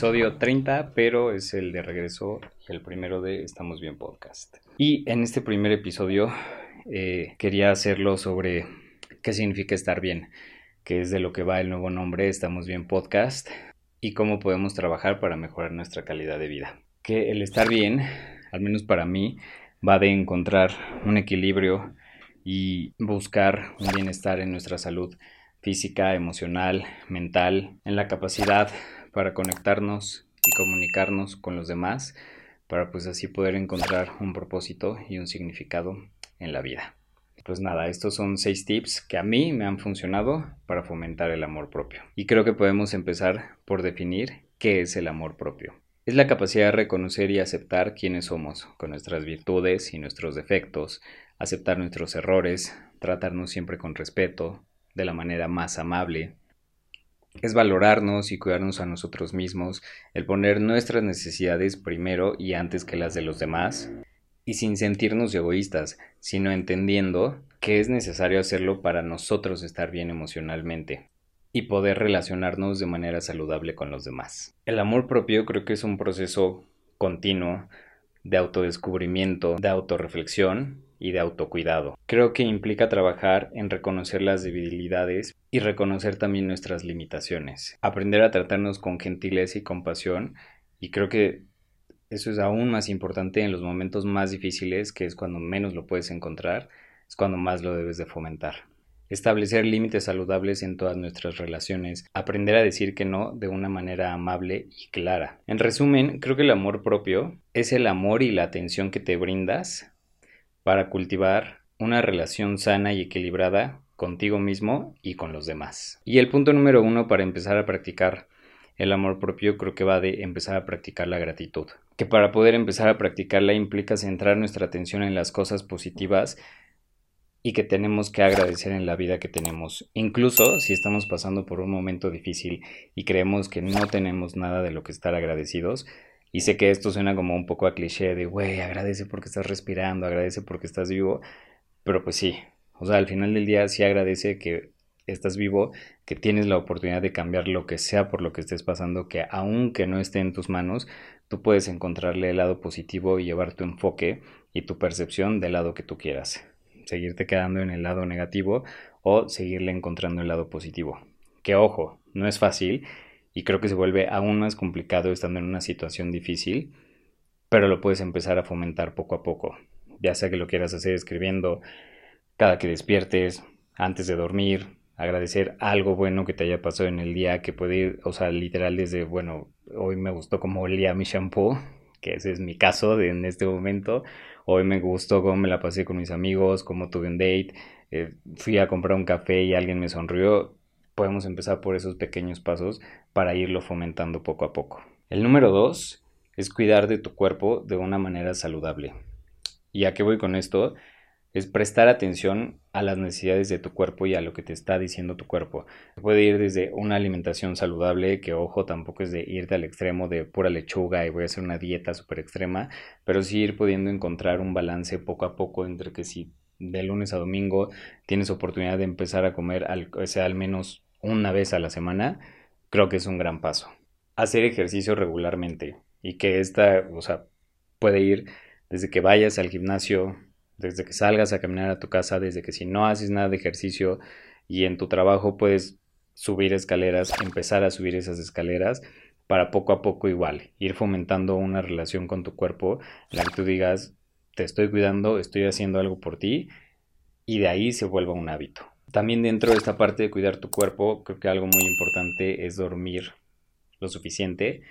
episodio 30, pero es el de regreso el primero de Estamos Bien Podcast. Y en este primer episodio eh, quería hacerlo sobre qué significa estar bien, que es de lo que va el nuevo nombre Estamos Bien Podcast y cómo podemos trabajar para mejorar nuestra calidad de vida. Que el estar bien, al menos para mí, va de encontrar un equilibrio y buscar un bienestar en nuestra salud física, emocional, mental, en la capacidad para conectarnos y comunicarnos con los demás, para pues así poder encontrar un propósito y un significado en la vida. Pues nada, estos son seis tips que a mí me han funcionado para fomentar el amor propio. Y creo que podemos empezar por definir qué es el amor propio. Es la capacidad de reconocer y aceptar quiénes somos, con nuestras virtudes y nuestros defectos, aceptar nuestros errores, tratarnos siempre con respeto, de la manera más amable. Es valorarnos y cuidarnos a nosotros mismos, el poner nuestras necesidades primero y antes que las de los demás, y sin sentirnos egoístas, sino entendiendo que es necesario hacerlo para nosotros estar bien emocionalmente y poder relacionarnos de manera saludable con los demás. El amor propio creo que es un proceso continuo de autodescubrimiento, de autorreflexión y de autocuidado. Creo que implica trabajar en reconocer las debilidades y reconocer también nuestras limitaciones. Aprender a tratarnos con gentileza y compasión y creo que eso es aún más importante en los momentos más difíciles, que es cuando menos lo puedes encontrar, es cuando más lo debes de fomentar. Establecer límites saludables en todas nuestras relaciones, aprender a decir que no de una manera amable y clara. En resumen, creo que el amor propio es el amor y la atención que te brindas para cultivar una relación sana y equilibrada contigo mismo y con los demás. Y el punto número uno para empezar a practicar el amor propio creo que va de empezar a practicar la gratitud. Que para poder empezar a practicarla implica centrar nuestra atención en las cosas positivas y que tenemos que agradecer en la vida que tenemos. Incluso si estamos pasando por un momento difícil y creemos que no tenemos nada de lo que estar agradecidos, y sé que esto suena como un poco a cliché de, güey, agradece porque estás respirando, agradece porque estás vivo, pero pues sí, o sea, al final del día sí agradece que estás vivo, que tienes la oportunidad de cambiar lo que sea por lo que estés pasando, que aunque no esté en tus manos, tú puedes encontrarle el lado positivo y llevar tu enfoque y tu percepción del lado que tú quieras. Seguirte quedando en el lado negativo o seguirle encontrando el lado positivo. Que ojo, no es fácil y creo que se vuelve aún más complicado estando en una situación difícil, pero lo puedes empezar a fomentar poco a poco, ya sea que lo quieras hacer escribiendo cada que despiertes, antes de dormir, agradecer algo bueno que te haya pasado en el día, que puede ir, o sea, literal desde, bueno, hoy me gustó cómo olía mi shampoo, que ese es mi caso de, en este momento, hoy me gustó cómo me la pasé con mis amigos, cómo tuve un date, eh, fui a comprar un café y alguien me sonrió, podemos empezar por esos pequeños pasos para irlo fomentando poco a poco. El número dos es cuidar de tu cuerpo de una manera saludable. ¿Y a qué voy con esto? Es prestar atención a las necesidades de tu cuerpo y a lo que te está diciendo tu cuerpo. Puede ir desde una alimentación saludable, que ojo, tampoco es de irte al extremo de pura lechuga y voy a hacer una dieta súper extrema, pero sí ir pudiendo encontrar un balance poco a poco entre que si de lunes a domingo tienes oportunidad de empezar a comer al, sea, al menos una vez a la semana, creo que es un gran paso. Hacer ejercicio regularmente y que esta, o sea, puede ir desde que vayas al gimnasio, desde que salgas a caminar a tu casa, desde que si no haces nada de ejercicio y en tu trabajo puedes subir escaleras, empezar a subir esas escaleras para poco a poco igual, ir fomentando una relación con tu cuerpo, la que tú digas, te estoy cuidando, estoy haciendo algo por ti y de ahí se vuelva un hábito. También dentro de esta parte de cuidar tu cuerpo, creo que algo muy importante es dormir lo suficiente.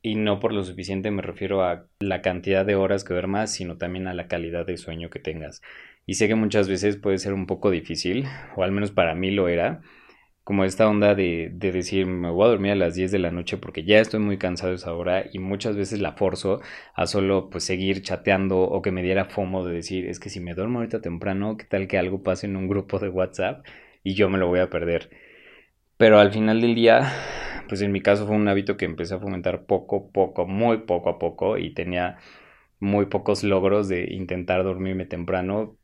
Y no por lo suficiente me refiero a la cantidad de horas que duermas, sino también a la calidad de sueño que tengas. Y sé que muchas veces puede ser un poco difícil, o al menos para mí lo era, como esta onda de, de, decir me voy a dormir a las 10 de la noche porque ya estoy muy cansado esa hora y muchas veces la forzo a solo pues seguir chateando o que me diera fomo de decir es que si me duermo ahorita temprano, qué tal que algo pase en un grupo de WhatsApp y yo me lo voy a perder. Pero al final del día, pues en mi caso fue un hábito que empecé a fomentar poco, poco, muy poco a poco y tenía muy pocos logros de intentar dormirme temprano,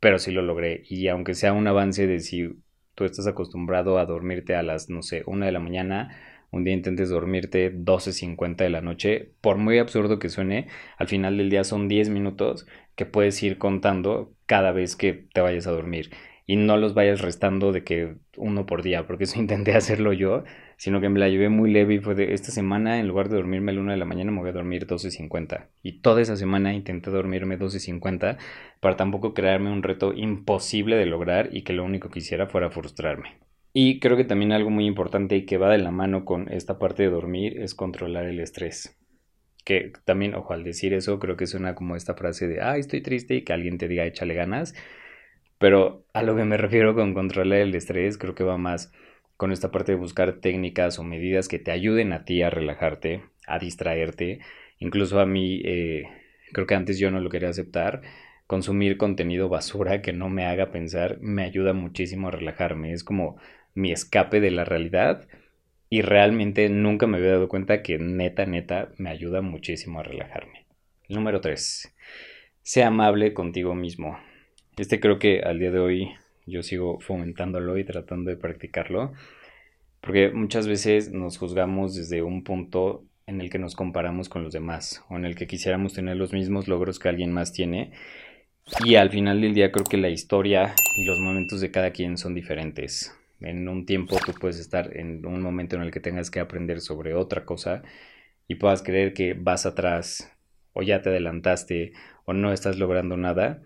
pero sí lo logré y aunque sea un avance de si tú estás acostumbrado a dormirte a las, no sé, una de la mañana, un día intentes dormirte 12.50 de la noche, por muy absurdo que suene, al final del día son 10 minutos que puedes ir contando cada vez que te vayas a dormir. Y no los vayas restando de que uno por día, porque eso intenté hacerlo yo, sino que me la llevé muy leve y fue de esta semana en lugar de dormirme a la 1 de la mañana me voy a dormir 12.50 y toda esa semana intenté dormirme 12.50 para tampoco crearme un reto imposible de lograr y que lo único que hiciera fuera frustrarme. Y creo que también algo muy importante y que va de la mano con esta parte de dormir es controlar el estrés. Que también, ojo, al decir eso, creo que suena como esta frase de, ay, estoy triste y que alguien te diga, échale ganas. Pero a lo que me refiero con controlar el estrés, creo que va más con esta parte de buscar técnicas o medidas que te ayuden a ti a relajarte, a distraerte. Incluso a mí, eh, creo que antes yo no lo quería aceptar, consumir contenido basura que no me haga pensar me ayuda muchísimo a relajarme. Es como mi escape de la realidad y realmente nunca me había dado cuenta que neta, neta me ayuda muchísimo a relajarme. Número 3. Sea amable contigo mismo. Este creo que al día de hoy yo sigo fomentándolo y tratando de practicarlo, porque muchas veces nos juzgamos desde un punto en el que nos comparamos con los demás o en el que quisiéramos tener los mismos logros que alguien más tiene y al final del día creo que la historia y los momentos de cada quien son diferentes. En un tiempo tú puedes estar en un momento en el que tengas que aprender sobre otra cosa y puedas creer que vas atrás o ya te adelantaste o no estás logrando nada,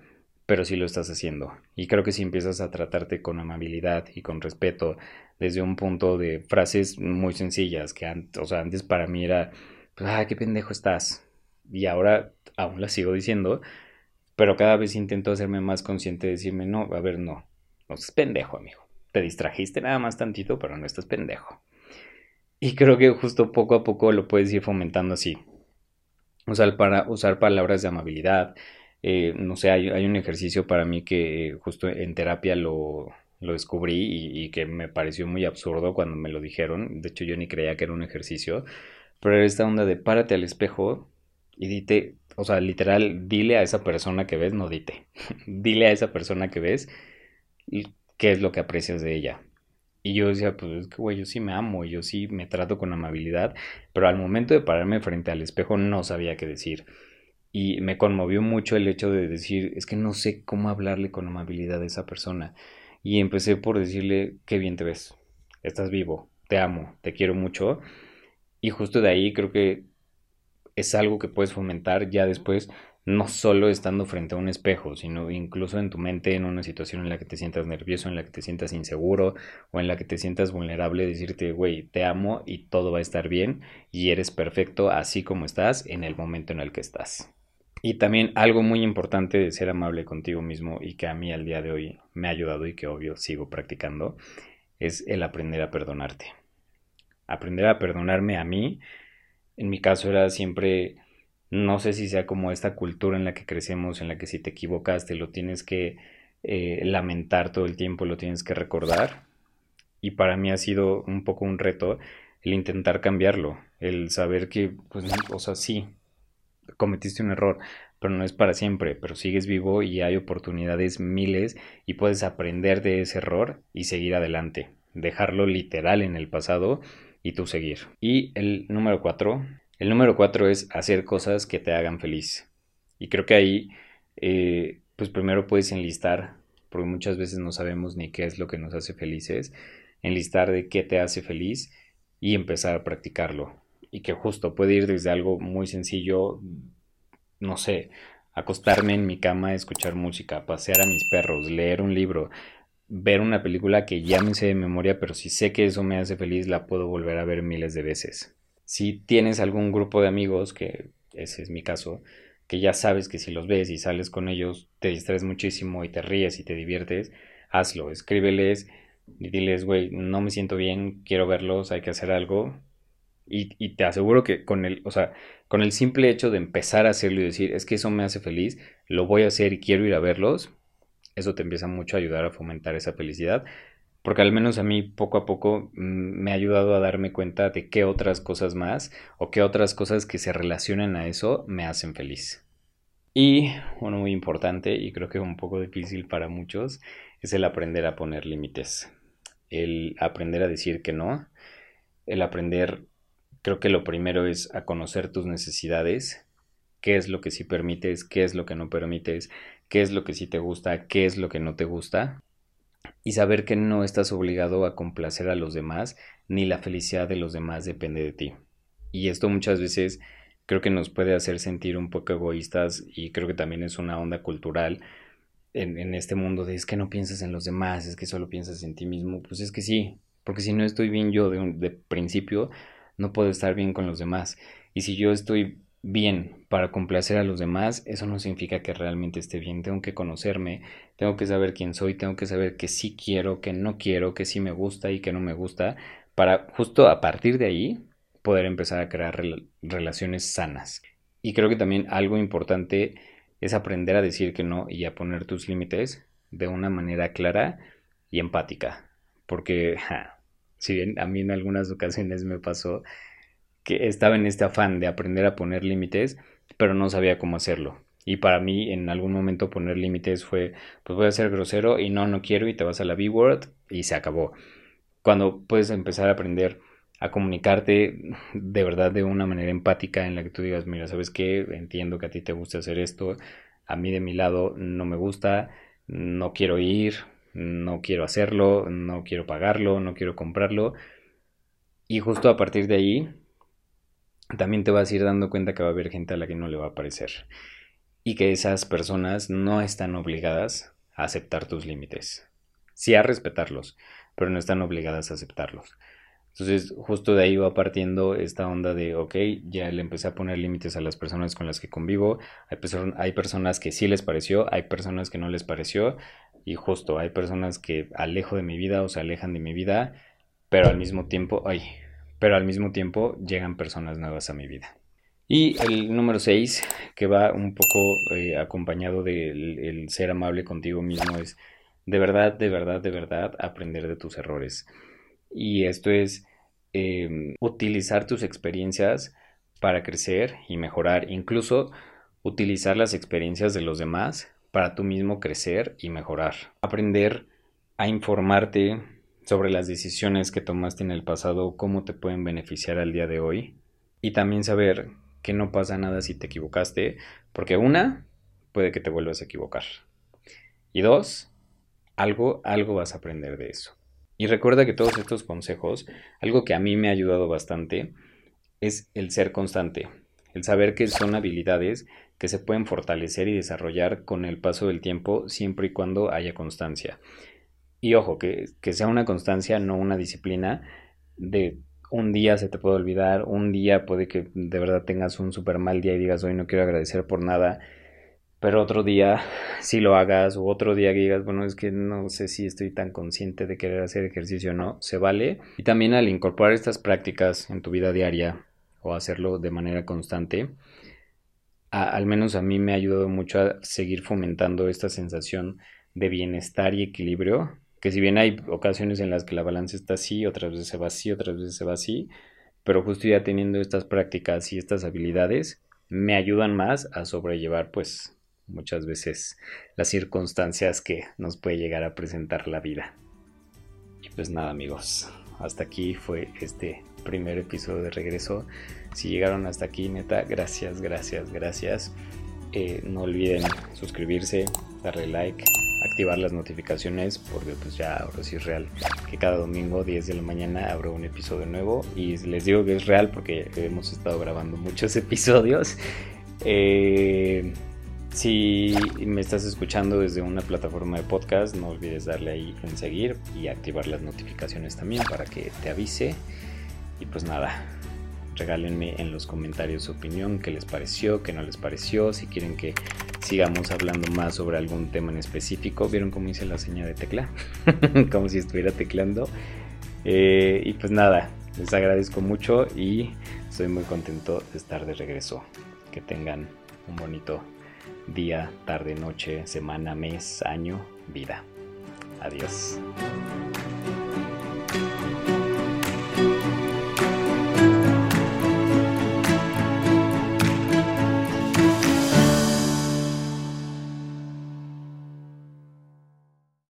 pero sí lo estás haciendo. Y creo que si empiezas a tratarte con amabilidad y con respeto desde un punto de frases muy sencillas que antes, o sea, antes para mí era, ah, qué pendejo estás. Y ahora aún la sigo diciendo, pero cada vez intento hacerme más consciente de decirme, no, a ver, no, no estás pendejo, amigo. Te distrajiste nada más tantito, pero no estás pendejo. Y creo que justo poco a poco lo puedes ir fomentando así. Sea, para usar palabras de amabilidad. Eh, no sé, hay, un ejercicio para mí que justo en terapia lo, descubrí y, y, que me pareció muy absurdo cuando me lo dijeron. De hecho, yo ni creía que era un ejercicio. Pero era esta onda de párate al espejo y dite, o sea, literal, dile a esa persona que ves, no dite. dile a esa persona que ves qué es lo que aprecias de ella. Y yo decía, pues es que, güey, yo sí me amo, yo sí me trato con amabilidad, pero al momento de pararme frente al espejo no sabía qué decir. Y me conmovió mucho el hecho de decir, es que no sé cómo hablarle con amabilidad a esa persona. Y empecé por decirle, qué bien te ves, estás vivo, te amo, te quiero mucho. Y justo de ahí creo que es algo que puedes fomentar ya después, no solo estando frente a un espejo, sino incluso en tu mente, en una situación en la que te sientas nervioso, en la que te sientas inseguro o en la que te sientas vulnerable, decirte, güey, te amo y todo va a estar bien y eres perfecto así como estás en el momento en el que estás. Y también algo muy importante de ser amable contigo mismo y que a mí al día de hoy me ha ayudado y que obvio sigo practicando, es el aprender a perdonarte. Aprender a perdonarme a mí en mi caso era siempre, no sé si sea como esta cultura en la que crecemos, en la que si te equivocaste lo tienes que eh, lamentar todo el tiempo, lo tienes que recordar. Y para mí ha sido un poco un reto el intentar cambiarlo, el saber que, pues, o sea, sí, cometiste un error, pero no es para siempre, pero sigues vivo y hay oportunidades miles y puedes aprender de ese error y seguir adelante, dejarlo literal en el pasado y tú seguir. Y el número cuatro, el número cuatro es hacer cosas que te hagan feliz. Y creo que ahí, eh, pues primero puedes enlistar, porque muchas veces no sabemos ni qué es lo que nos hace felices, enlistar de qué te hace feliz y empezar a practicarlo. Y que justo puede ir desde algo muy sencillo, no sé, acostarme en mi cama, escuchar música, pasear a mis perros, leer un libro, ver una película que ya me sé de memoria, pero si sé que eso me hace feliz, la puedo volver a ver miles de veces. Si tienes algún grupo de amigos, que ese es mi caso, que ya sabes que si los ves y sales con ellos, te distraes muchísimo y te ríes y te diviertes, hazlo, escríbeles y diles, güey, no me siento bien, quiero verlos, hay que hacer algo. Y, y, te aseguro que con el, o sea, con el simple hecho de empezar a hacerlo y decir, es que eso me hace feliz, lo voy a hacer y quiero ir a verlos, eso te empieza mucho a ayudar a fomentar esa felicidad, porque al menos a mí poco a poco mm, me ha ayudado a darme cuenta de qué otras cosas más o qué otras cosas que se relacionan a eso me hacen feliz. Y uno muy importante y creo que un poco difícil para muchos es el aprender a poner límites, el aprender a decir que no el aprender, creo que lo primero es a conocer tus necesidades, qué es lo que sí permites, qué es lo que no permites, qué es lo que sí te gusta, qué es lo que no te gusta, y saber que no estás obligado a complacer a los demás, ni la felicidad de los demás depende de ti. Y esto muchas veces creo que nos puede hacer sentir un poco egoístas y creo que también es una onda cultural en, este mundo de es que no piensas en los demás, es que solo piensas en ti mismo. Pues es que sí, porque si no estoy bien yo de, de principio, no puedo estar bien con los demás. Y si yo estoy bien para complacer a los demás, eso no significa que realmente esté bien. Tengo que conocerme, tengo que saber quién soy, tengo que saber que sí quiero, que no quiero, que sí me gusta y que no me gusta, para justo a partir de ahí poder empezar a crear relaciones sanas. Y creo que también algo importante es aprender a decir que no y a poner tus límites de una manera clara y empática. Porque, si bien a mí en algunas ocasiones me pasó que estaba en este afán de aprender a poner límites, pero no sabía cómo hacerlo. Y para mí en algún momento poner límites fue, pues voy a ser grosero y no, no quiero y te vas a la B-word y se acabó. Cuando puedes empezar a aprender a comunicarte de verdad de una manera empática en la que tú digas, mira, ¿sabes qué? Entiendo que a ti te gusta hacer esto, a mí de mi lado no me gusta, no quiero ir, no quiero hacerlo, no quiero pagarlo, no quiero comprarlo. Y justo a partir de ahí también te vas a ir dando cuenta que va a haber gente a la que no le va a parecer y que esas personas no están obligadas a aceptar tus límites. Sí a respetarlos, pero no están obligadas a aceptarlos. Entonces, justo de ahí va partiendo esta onda de, ok, ya le empecé a poner límites a las personas con las que convivo. Hay, hay personas que sí les pareció, hay personas que no les pareció. Y justo, hay personas que alejo de mi vida o se alejan de mi vida, pero al mismo tiempo, ay, pero al mismo tiempo llegan personas nuevas a mi vida. Y el número 6, que va un poco eh, acompañado del ser amable contigo mismo, es de verdad, de verdad, de verdad aprender de tus errores. Y esto es em, utilizar tus experiencias para crecer y mejorar, incluso utilizar las experiencias de los demás para tú mismo crecer y mejorar. Aprender a informarte sobre las decisiones que tomaste en el pasado, cómo te pueden beneficiar al día de hoy. Y también saber que no pasa nada si te equivocaste, porque una, puede que te vuelvas a equivocar. Y dos, algo, algo vas a aprender de eso. Y recuerda que todos estos consejos, algo que a mí me ha ayudado bastante, es el ser constante, el saber que son habilidades que se pueden fortalecer y desarrollar con el paso del tiempo siempre y cuando haya constancia. Y ojo, que, sea una constancia, no una disciplina de un día se te puede olvidar, un día puede que de verdad tengas un súper mal día y digas hoy no quiero agradecer por nada, pero otro día si lo hagas o otro día que digas, bueno, es que no sé si estoy tan consciente de querer hacer ejercicio o no, se vale. Y también al incorporar estas prácticas en tu vida diaria o hacerlo de manera constante, al menos a mí me ha ayudado mucho a seguir fomentando esta sensación de bienestar y equilibrio que si bien hay ocasiones en las que la balanza está así, otras veces se va así, otras veces se va así, pero justo ya teniendo estas prácticas y estas habilidades, me ayudan más a sobrellevar pues muchas veces las circunstancias que nos puede llegar a presentar la vida. Y pues nada amigos, hasta aquí fue este primer episodio de regreso. Si llegaron hasta aquí, neta, gracias, gracias, gracias. Eh, no olviden suscribirse, darle like, activar las notificaciones porque pues ya ahora sí es real que cada domingo 10 de la mañana abro un episodio nuevo y les digo que es real porque hemos estado grabando muchos episodios. Eh, si me estás escuchando desde una plataforma de podcast, no olvides darle ahí en seguir y activar las notificaciones también para que te avise. Y pues nada, regálenme en los comentarios su opinión, qué les pareció, qué no les pareció, si quieren que sigamos hablando más sobre algún tema en específico. ¿Vieron cómo hice la seña de tecla? Como si estuviera teclando. Eh, y pues nada, les agradezco mucho y estoy muy contento de estar de regreso. Que tengan un bonito día, tarde, noche, semana, mes, año, vida. Adiós.